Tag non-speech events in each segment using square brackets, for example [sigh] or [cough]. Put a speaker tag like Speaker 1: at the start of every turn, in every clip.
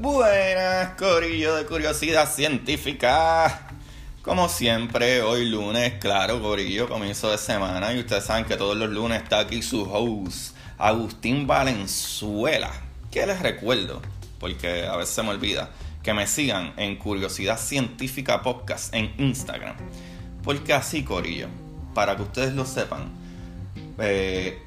Speaker 1: Buenas, Corillo de Curiosidad Científica. Como siempre, hoy lunes, claro, Corillo, comienzo de semana. Y ustedes saben que todos los lunes está aquí su host, Agustín Valenzuela. Que les recuerdo, porque a veces se me olvida, que me sigan en Curiosidad Científica Podcast en Instagram. Porque así, Corillo, para que ustedes lo sepan, eh,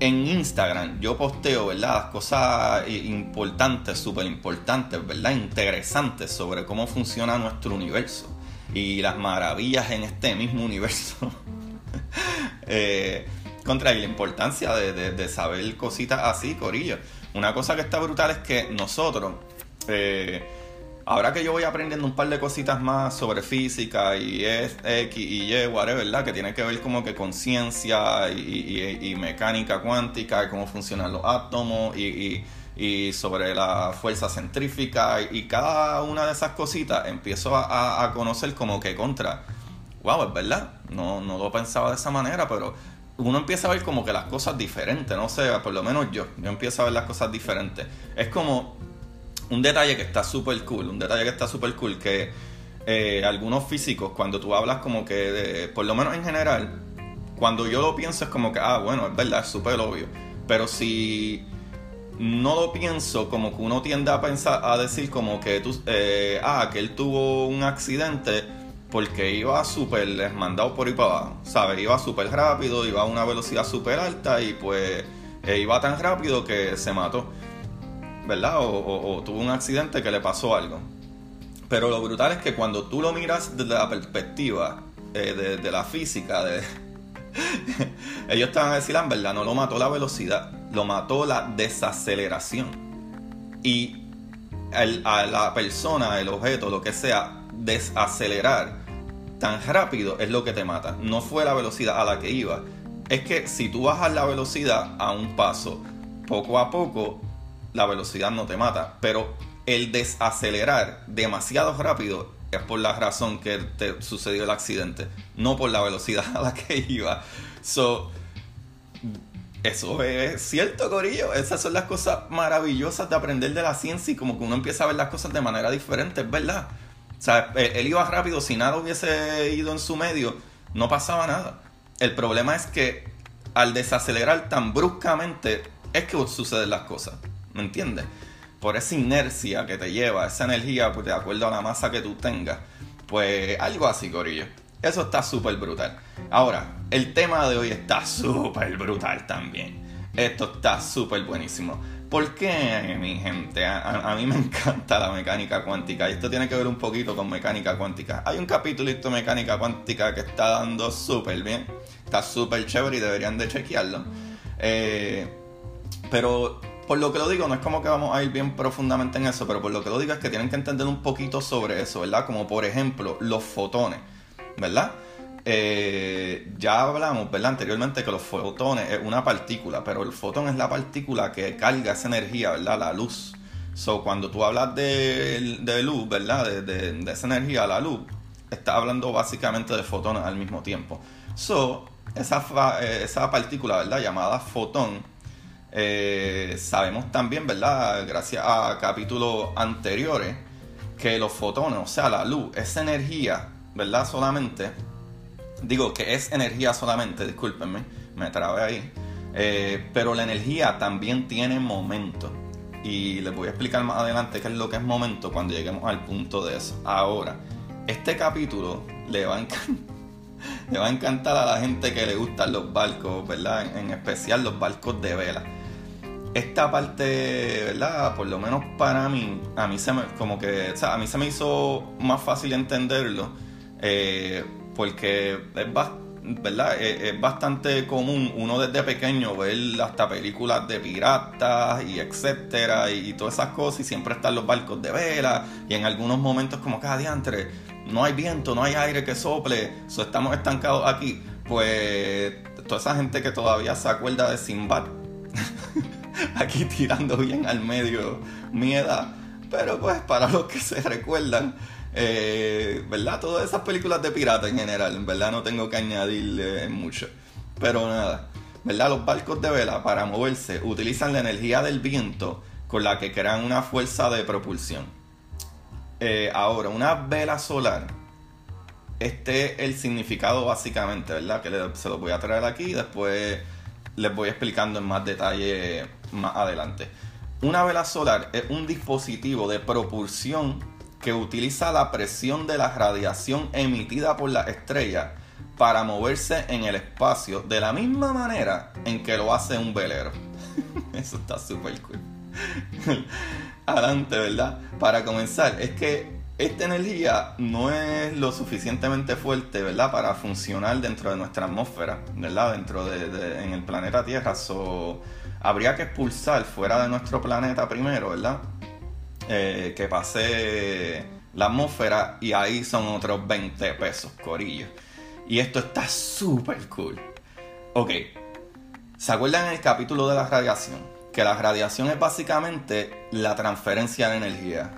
Speaker 1: en Instagram yo posteo, ¿verdad? Las cosas importantes, súper importantes, ¿verdad? Interesantes sobre cómo funciona nuestro universo y las maravillas en este mismo universo. [laughs] eh, contra la importancia de, saber cositas así, Corillo. Una cosa que está brutal es que nosotros, eh, ahora que yo voy aprendiendo un par de cositas más sobre física y X y Y, whatever, ¿verdad? Que tiene que ver como que con ciencia y, mecánica cuántica y cómo funcionan los átomos y, sobre la fuerza centrífica y, cada una de esas cositas empiezo a, conocer como que contra. Wow, es verdad. No, no lo pensaba de esa manera, pero uno empieza a ver como que las cosas diferentes, no sé, por lo menos yo, yo empiezo a ver las cosas diferentes. Es como un detalle que está súper cool, un detalle que está súper cool, que eh, algunos físicos, cuando tú hablas como que, por lo menos en general, cuando yo lo pienso es como que, ah, bueno, es verdad, es súper obvio. Pero si no lo pienso, como que uno tiende a pensar, a decir como que tú, eh, ah, que él tuvo un accidente porque iba súper mandado por ahí para abajo, ¿sabes? Iba súper rápido, iba a una velocidad súper alta y pues eh, iba tan rápido que se mató. ¿Verdad? O, tuvo un accidente que le pasó algo. Pero lo brutal es que cuando tú lo miras desde la perspectiva eh, de, la física, de... [laughs] ellos van a decir, en ah, verdad, no lo mató la velocidad, lo mató la desaceleración. Y a la persona, el objeto, lo que sea, desacelerar tan rápido es lo que te mata. No fue la velocidad a la que iba. Es que si tú bajas la velocidad a un paso, poco a poco la velocidad no te mata, pero el desacelerar demasiado rápido es por la razón que te sucedió el accidente, no por la velocidad a la que iba. So, eso es cierto, Corillo. Esas son las cosas maravillosas de aprender de la ciencia y como que uno empieza a ver las cosas de manera diferente, es verdad. O sea, él iba rápido, si nada hubiese ido en su medio, no pasaba nada. El problema es que al desacelerar tan bruscamente es que suceden las cosas. ¿Me entiendes? Por esa inercia que te lleva, esa energía, pues de acuerdo a la masa que tú tengas. Pues algo así, Corillo. Eso está súper brutal. Ahora, el tema de hoy está [laughs] súper brutal también. Esto está súper buenísimo. ¿Por qué, mi gente? A, mí me [laughs] encanta la mecánica cuántica y esto tiene que ver un poquito con mecánica cuántica. Hay un capítulo de mecánica cuántica que está dando súper bien. Está súper chévere y deberían de chequearlo. Eh, pero por lo que lo digo, no es como que vamos a ir bien profundamente en eso, pero por lo que lo digo es que tienen que entender un poquito sobre eso, ¿verdad? Como por ejemplo, los fotones, ¿verdad? Eh, ya hablamos, ¿verdad? Anteriormente que los fotones es una partícula, pero el fotón es la partícula que carga esa energía, ¿verdad? La luz. So, cuando tú hablas de, luz, ¿verdad? De, esa energía, la luz, estás hablando básicamente de fotones al mismo tiempo. So, esa, eh, esa partícula, ¿verdad? Llamada fotón, eh, sabemos también, ¿verdad? Gracias a capítulos anteriores, que los fotones, o sea, la luz, es energía, ¿verdad? Solamente, digo que es energía solamente, discúlpenme, me trabé ahí, eh, pero la energía también tiene momento. Y les voy a explicar más adelante qué es lo que es momento cuando lleguemos al punto de eso. Ahora, este capítulo le va a encantar [laughs] le va a encantar a la gente que le gustan los barcos, ¿verdad? En especial los barcos de vela esta parte, ¿verdad? Por lo menos para mí, a mí se me, como que, a mí se me hizo más fácil entenderlo, eh, porque es, ¿verdad? Es, bastante común uno desde pequeño ver hasta películas de piratas y etcétera y, todas esas cosas y siempre están los barcos de vela y en algunos momentos como cada diantre no hay viento, no hay aire que sople, so estamos estancados aquí, pues toda esa gente que todavía se acuerda de Sinbad [laughs] [laughs] aquí tirando bien al medio mi edad. Pero pues para los que se recuerdan, eh, ¿verdad? Todas esas películas de pirata en general, en verdad no tengo que añadirle mucho. Pero nada, ¿verdad? Los barcos de vela para moverse utilizan la energía del viento con la que crean una fuerza de propulsión. Eh, ahora, una vela solar, este es el significado básicamente, ¿verdad? Que se lo voy a traer aquí y después les voy explicando en más detalle más adelante. Una vela solar es un dispositivo de propulsión que utiliza la presión de la radiación emitida por la estrella para moverse en el espacio de la misma manera en que lo hace un velero. [laughs] Eso está súper cool. [laughs] Adelante, ¿verdad? Para comenzar, es que esta energía no es lo suficientemente fuerte, ¿verdad? Para funcionar dentro de nuestra atmósfera, ¿verdad? Dentro de, en el planeta Tierra. Habría que expulsar fuera de nuestro planeta primero, ¿verdad? Eh, que pase la atmósfera y ahí son otros 20 pesos, corillo. Y esto está súper cool. Ok, ¿se acuerdan en el capítulo de la radiación? Que la radiación es básicamente la transferencia de energía.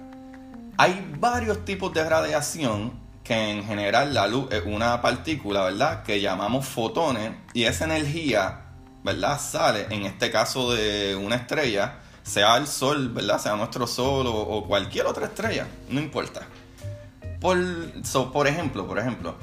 Speaker 1: Hay varios tipos de radiación que en general la luz es una partícula, ¿verdad? Que llamamos fotones y esa energía, ¿verdad? Sale, en este caso de una estrella, sea el Sol, ¿verdad? Sea nuestro Sol o, cualquier otra estrella, no importa. Por, por ejemplo, por ejemplo,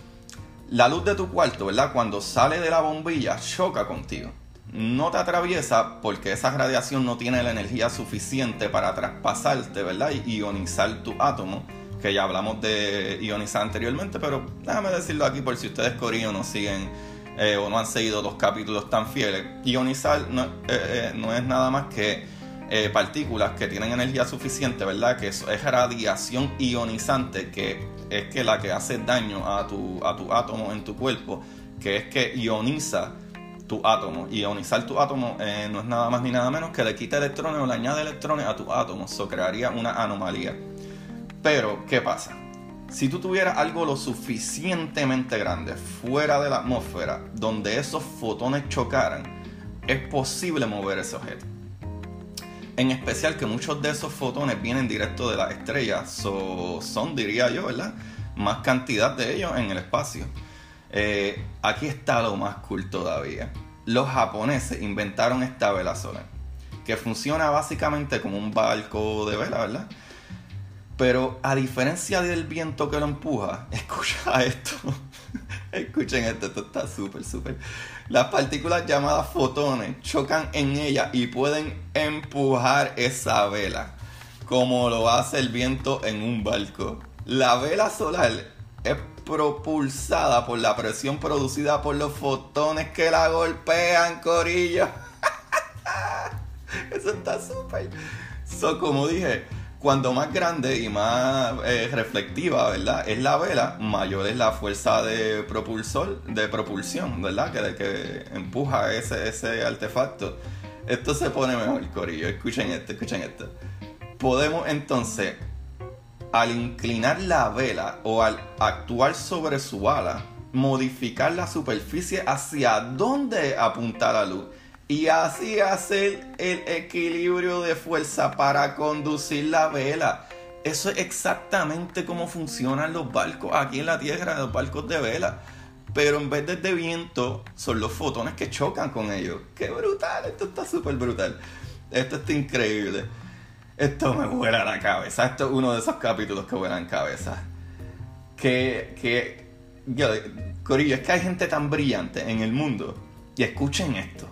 Speaker 1: la luz de tu cuarto, ¿verdad? Cuando sale de la bombilla, choca contigo. No te atraviesa porque esa radiación no tiene la energía suficiente para traspasarte, ¿verdad? Y ionizar tu átomo, que ya hablamos de ionizar anteriormente, pero déjame decirlo aquí por si ustedes coreanos no siguen eh, o no han seguido los capítulos tan fieles. Ionizar no, eh, eh, no es nada más que partículas que tienen energía suficiente, ¿verdad? Que es radiación ionizante, que es que la que hace daño a tu, a átomo en tu cuerpo, que es que ioniza tu átomo. Ionizar tu átomo no es nada más ni nada menos que le quita electrones o le añade electrones a tu átomo. Eso crearía una anomalía. Pero, ¿qué pasa? Si tú tuvieras algo lo suficientemente grande fuera de la atmósfera donde esos fotones chocaran, es posible mover ese objeto. En especial que muchos de esos fotones vienen directo de las estrellas, son, diría yo, ¿verdad? Más cantidad de ellos en el espacio. Eh, aquí está lo más cool todavía. Los japoneses inventaron esta vela solar, que funciona básicamente como un barco de vela, ¿verdad? Pero a diferencia del viento que lo empuja, [laughs] escucha esto. [laughs] Escuchen esto, esto está súper, súper. Las partículas llamadas fotones chocan en ella y pueden empujar esa vela, como lo hace el viento en un barco. La vela solar es propulsada por la presión producida por los fotones que la golpean, corillo. [laughs] Eso está súper. So, como dije, cuando más grande y más eh, reflectiva, ¿verdad? Es la vela, mayor es la fuerza de propulsor, de propulsión, ¿verdad? Que, que empuja ese, ese artefacto. Esto se pone mejor, Corillo. Escuchen esto, escuchen esto. Podemos entonces, al inclinar la vela o al actuar sobre su ala, modificar la superficie hacia donde apunta la luz y así hacer el equilibrio de fuerza para conducir la vela. Eso es exactamente como funcionan los barcos aquí en la Tierra, los barcos de vela. Pero en vez de, viento, son los fotones que chocan con ellos. ¡Qué brutal! Esto está súper brutal. Esto está increíble. Esto me vuela la cabeza. Esto es uno de esos capítulos que vuelan cabeza. Que, que, Corillo, es que hay gente tan brillante en el mundo. Y escuchen esto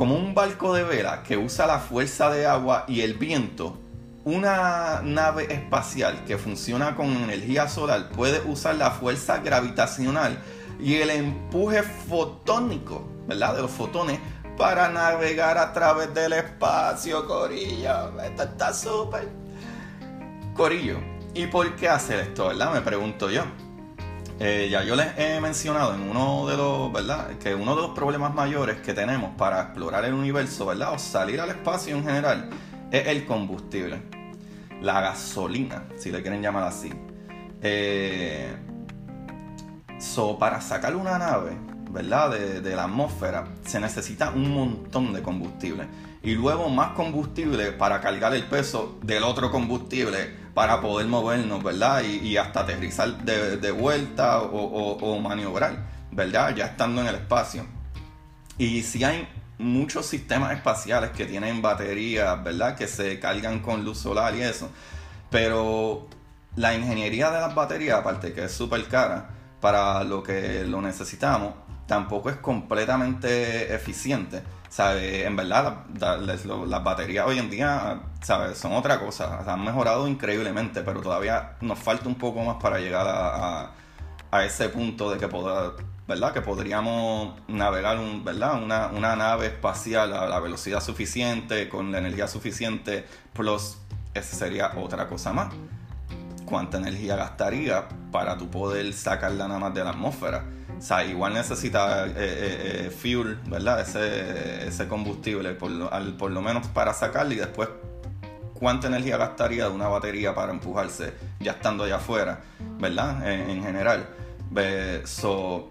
Speaker 1: como un barco de vela que usa la fuerza de agua y el viento, una nave espacial que funciona con energía solar puede usar la fuerza gravitacional y el empuje fotónico, ¿verdad? De los fotones para navegar a través del espacio, Corillo. Esto está súper. Corillo. ¿Y por qué hacer esto, verdad? Me pregunto yo. Eh, ya yo les he mencionado en uno de los, ¿verdad? Que uno de los problemas mayores que tenemos para explorar el universo, ¿verdad? O salir al espacio en general, es el combustible. La gasolina, si le quieren llamar así. Eh, para sacar una nave, ¿verdad? De, de la atmósfera, se necesita un montón de combustible. Y luego más combustible para cargar el peso del otro combustible para poder movernos, ¿verdad? Y, hasta aterrizar de, vuelta o, maniobrar, ¿verdad? Ya estando en el espacio. Y si hay muchos sistemas espaciales que tienen baterías, ¿verdad? Que se cargan con luz solar y eso. Pero la ingeniería de las baterías, aparte que es súper cara para lo que lo necesitamos, tampoco es completamente eficiente. ¿Sabe? En verdad, las baterías hoy en día ¿sabe? son otra cosa. han mejorado increíblemente, pero todavía nos falta un poco más para llegar a, a, ese punto de que poder, ¿verdad? Que podríamos navegar un, ¿verdad? Una, una nave espacial a la velocidad suficiente, con la energía suficiente, plus, esa sería otra cosa más. ¿Cuánta energía gastaría para tu poder sacarla nada más de la atmósfera? O sea, igual necesita eh, eh, eh, fuel, ¿verdad? Ese, combustible, por lo, menos para sacarlo y después cuánta energía gastaría de una batería para empujarse ya estando allá afuera, ¿verdad? En, general. So,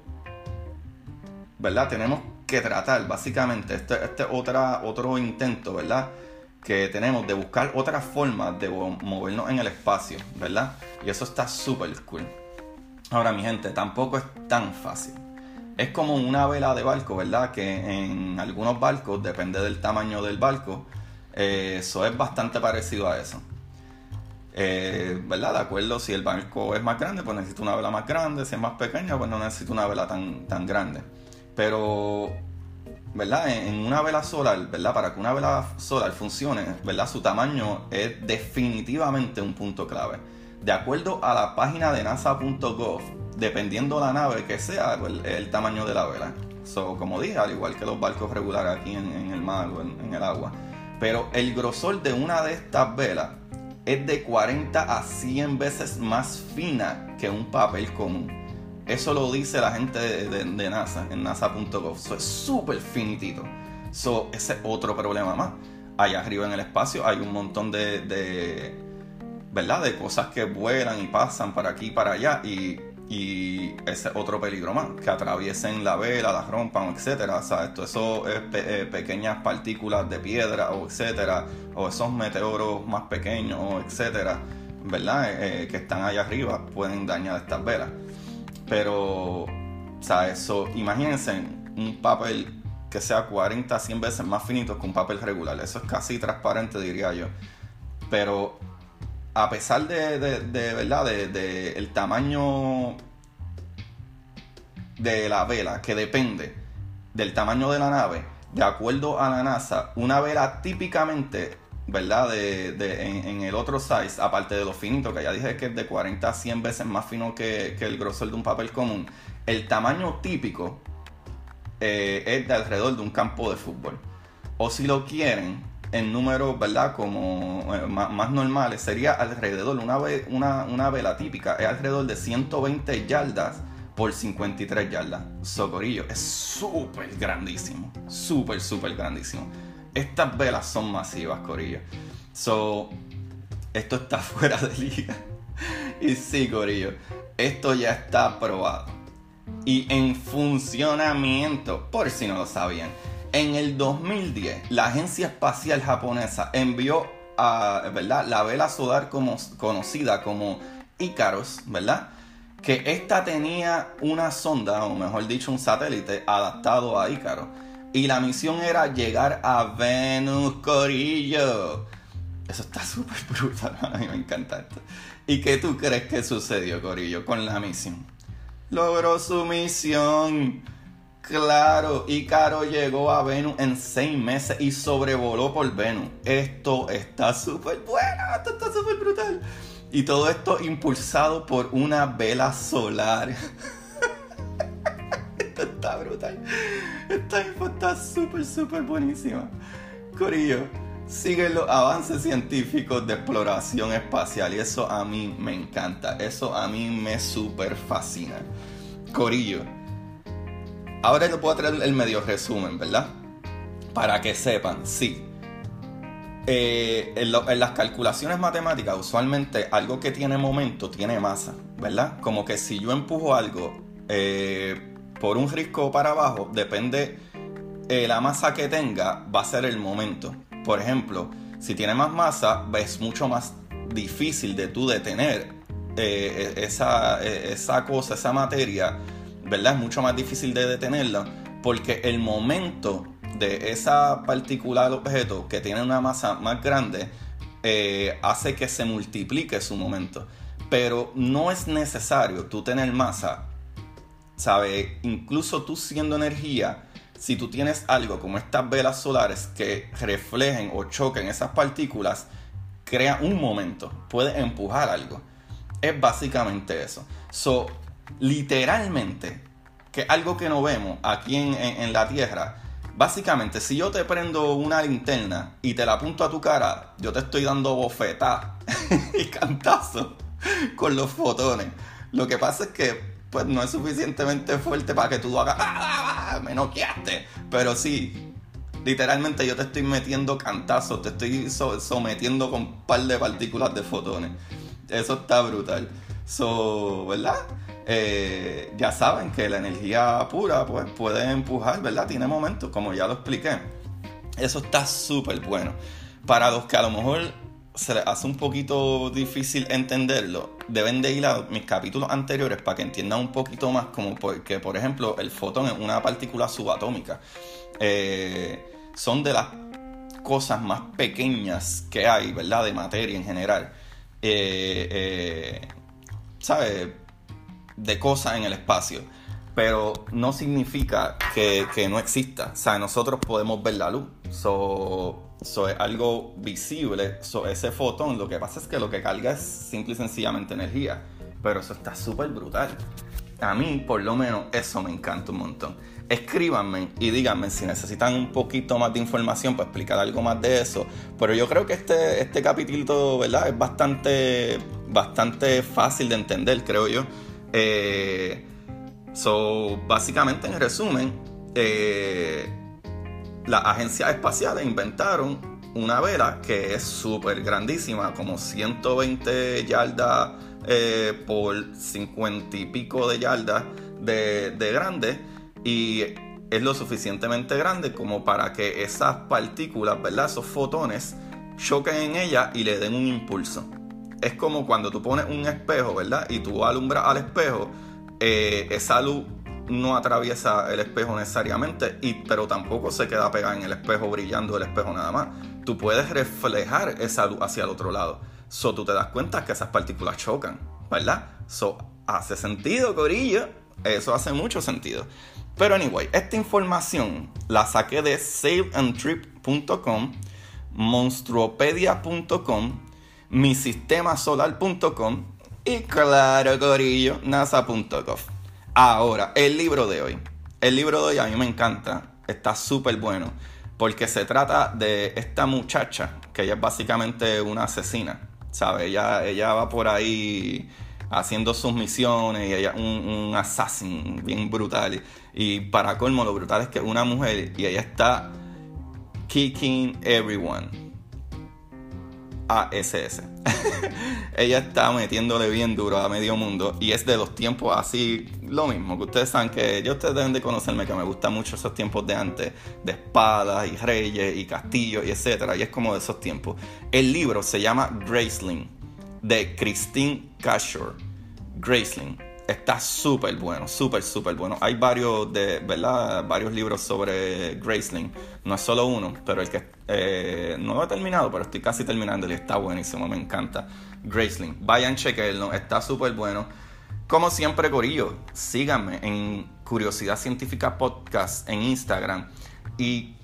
Speaker 1: ¿verdad? Tenemos que tratar, básicamente, este, este otro intento, ¿verdad? Que tenemos de buscar otras formas de movernos en el espacio, ¿verdad? Y eso está súper cool. Ahora, mi gente, tampoco es tan fácil. Es como una vela de barco, ¿verdad? Que en algunos barcos, depende del tamaño del barco, eh, eso es bastante parecido a eso. Eh, ¿Verdad? De acuerdo, si el barco es más grande, pues necesita una vela más grande. Si es más pequeño, pues no necesita una vela tan, tan grande. Pero, ¿verdad? En, una vela solar, ¿verdad? Para que una vela solar funcione, ¿verdad? Su tamaño es definitivamente un punto clave. De acuerdo a la página de nasa.gov, dependiendo la nave que sea, pues, el, tamaño de la vela. So, como dije, al igual que los barcos regulares aquí en, el mar o en, el agua. Pero el grosor de una de estas velas es de 40 a 100 veces más fina que un papel común. Eso lo dice la gente de, NASA, en nasa.gov. So, es súper finitito. So, ese es otro problema más. Allá arriba en el espacio hay un montón de ¿verdad? De cosas que vuelan y pasan para aquí y para allá y, ese otro peligro más, que atraviesen la vela, la rompan, etcétera, o sea, esto, eso es eh, pequeñas partículas de piedra o etcétera, o esos meteoros más pequeños, etcétera, ¿verdad? Eh, eh, que están allá arriba pueden dañar estas velas. Pero, o sea, eso, imagínense un papel que sea 40, 100 veces más finito que un papel regular. Eso es casi transparente, diría yo. Pero a pesar de, de, verdad, de, el tamaño de la vela, que depende del tamaño de la nave, de acuerdo a la NASA, una vela típicamente, ¿verdad? De, en, el otro size, aparte de lo finito, que ya dije que es de 40 a 100 veces más fino que, el grosor de un papel común, el tamaño típico eh, es de alrededor de un campo de fútbol. O si lo quieren, en números, ¿verdad? Como eh, más, normales, sería alrededor, una, una, una vela típica, es alrededor de 120 yardas por 53 yardas. Socorillo, es súper grandísimo, súper, súper grandísimo. Estas velas son masivas, Corillo. So, esto está [laughs] fuera de liga. y sí, Corillo, esto ya está probado. Y en funcionamiento, por si no lo sabían. En el 2010, la Agencia Espacial Japonesa envió a, ¿verdad? la vela solar como, conocida como Icaros, ¿verdad? Que esta tenía una sonda, o mejor dicho, un satélite adaptado a Icaros. Y la misión era llegar a Venus, Corillo. Eso está súper brutal, [laughs] a mí me encanta esto. ¿Y qué tú crees que sucedió, Corillo, con la misión? Logró su misión Claro, Ícaro llegó a Venus en seis meses y sobrevoló por Venus. Esto está súper bueno, esto está súper brutal. Y todo esto impulsado por una vela solar. [laughs] está brutal. Esta info está súper, súper buenísima. Corillo, siguen los avances científicos de exploración espacial y eso a mí me encanta. Eso a mí me súper fascina. Corillo Ahora les puedo traer el medio resumen, ¿verdad? Para que sepan, sí. Eh, en, las calculaciones matemáticas, usualmente algo que tiene momento tiene masa, ¿verdad? Como que si yo empujo algo eh, por un risco para abajo, depende eh, la masa que tenga, va a ser el momento. Por ejemplo, si tiene más masa, es mucho más difícil de tú detener e, esa, esa cosa, esa materia ¿verdad? Es mucho más difícil de detenerla porque el momento de esa particular objeto que tiene una masa más grande eh, hace que se multiplique su momento. Pero no es necesario tú tener masa, ¿sabes? Incluso tú siendo energía, si tú tienes algo como estas velas solares que reflejen o choquen esas partículas, crea un momento, puede empujar algo. Es básicamente eso. So, literalmente, que algo que no vemos aquí en, la Tierra, básicamente, si yo te prendo una linterna y te la apunto a tu cara, yo te estoy dando bofetada [laughs] y cantazo con los fotones. Lo que pasa es que pues no es suficientemente fuerte para que tú hagas ¡Ah! me noqueaste. Pero sí, literalmente yo te estoy metiendo cantazos, te estoy sometiendo con un par de partículas de fotones. Eso está brutal. So, ¿verdad? Eh, ya saben que la energía pura pues, puede empujar, ¿verdad? Tiene momentos, como ya lo expliqué. Eso está súper bueno. Para los que a lo mejor se les hace un poquito difícil entenderlo, deben de ir a mis capítulos anteriores para que entiendan un poquito más, como porque, por ejemplo, el fotón es una partícula subatómica. Eh, son de las cosas más pequeñas que hay, ¿verdad? De materia en general. Eh, eh, ¿Sabes? De cosas en el espacio. Pero no significa que, no exista. O sea, nosotros podemos ver la luz. So, So, es algo visible. So, ese fotón, lo que pasa es que lo que carga es simple y sencillamente energía. Pero eso está súper brutal. A mí, por lo menos, eso me encanta un montón. Escríbanme y díganme si necesitan un poquito más de información para explicar algo más de eso. Pero yo creo que este, este capítulo, ¿verdad? Es bastante, bastante fácil de entender, creo yo. Eh, so, básicamente, en resumen, eh, las agencias espaciales inventaron una vela que es súper grandísima, como 120 yardas eh, por 50 y pico de yardas de, grande y es lo suficientemente grande como para que esas partículas, ¿verdad? Esos fotones choquen en ella y le den un impulso. Es como cuando tú pones un espejo, ¿verdad? Y tú alumbras al espejo, eh, esa luz no atraviesa el espejo necesariamente, y, pero tampoco se queda pegada en el espejo brillando el espejo nada más. Tú puedes reflejar esa luz hacia el otro lado. So tú te das cuenta que esas partículas chocan, ¿verdad? So hace sentido, Corillo. Eso hace mucho sentido. Pero anyway, esta información la saqué de saveandtrip.com, monstruopedia.com, misistemasolar.com y claro, Corillo, nasa.gov. Ahora, el libro de hoy. El libro de hoy a mí me encanta. Está súper bueno. Porque se trata de esta muchacha, que ella es básicamente una asesina. ¿Sabe? Ella, ella va por ahí haciendo sus misiones y ella un, un assassin bien brutal. Y para colmo, lo brutal es que es una mujer y ella está kicking everyone ASS. [laughs] Ella está metiéndole bien duro a medio mundo y es de los tiempos así, lo mismo, que ustedes saben que yo ustedes deben de conocerme que me gustan mucho esos tiempos de antes, de espadas y reyes y castillos y etcétera, y es como de esos tiempos. El libro se llama Graceling de Christine Cashore. Graceling está súper bueno, súper, súper bueno. Hay varios, de, ¿verdad? varios libros sobre Graceling. No es solo uno, pero el que eh, no lo he terminado, pero estoy casi terminando y está buenísimo, me encanta. Graceling. Vayan, chequenlo, está súper bueno. Como siempre, Corillo, síganme en Curiosidad Científica Podcast en Instagram y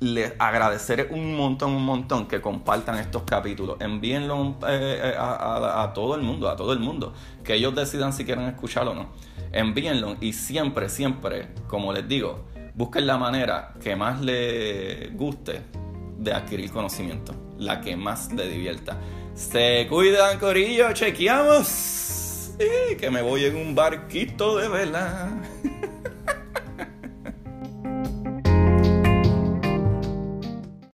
Speaker 1: les agradeceré un montón, un montón que compartan estos capítulos. Envíenlo eh, eh, a, todo el mundo, a todo el mundo. Que ellos decidan si quieren escucharlo o no. Envíenlo y siempre, siempre, como les digo, busquen la manera que más les guste de adquirir conocimiento. La que más les divierta. Se cuidan, Corillo, chequeamos. Y que me voy en un barquito de vela.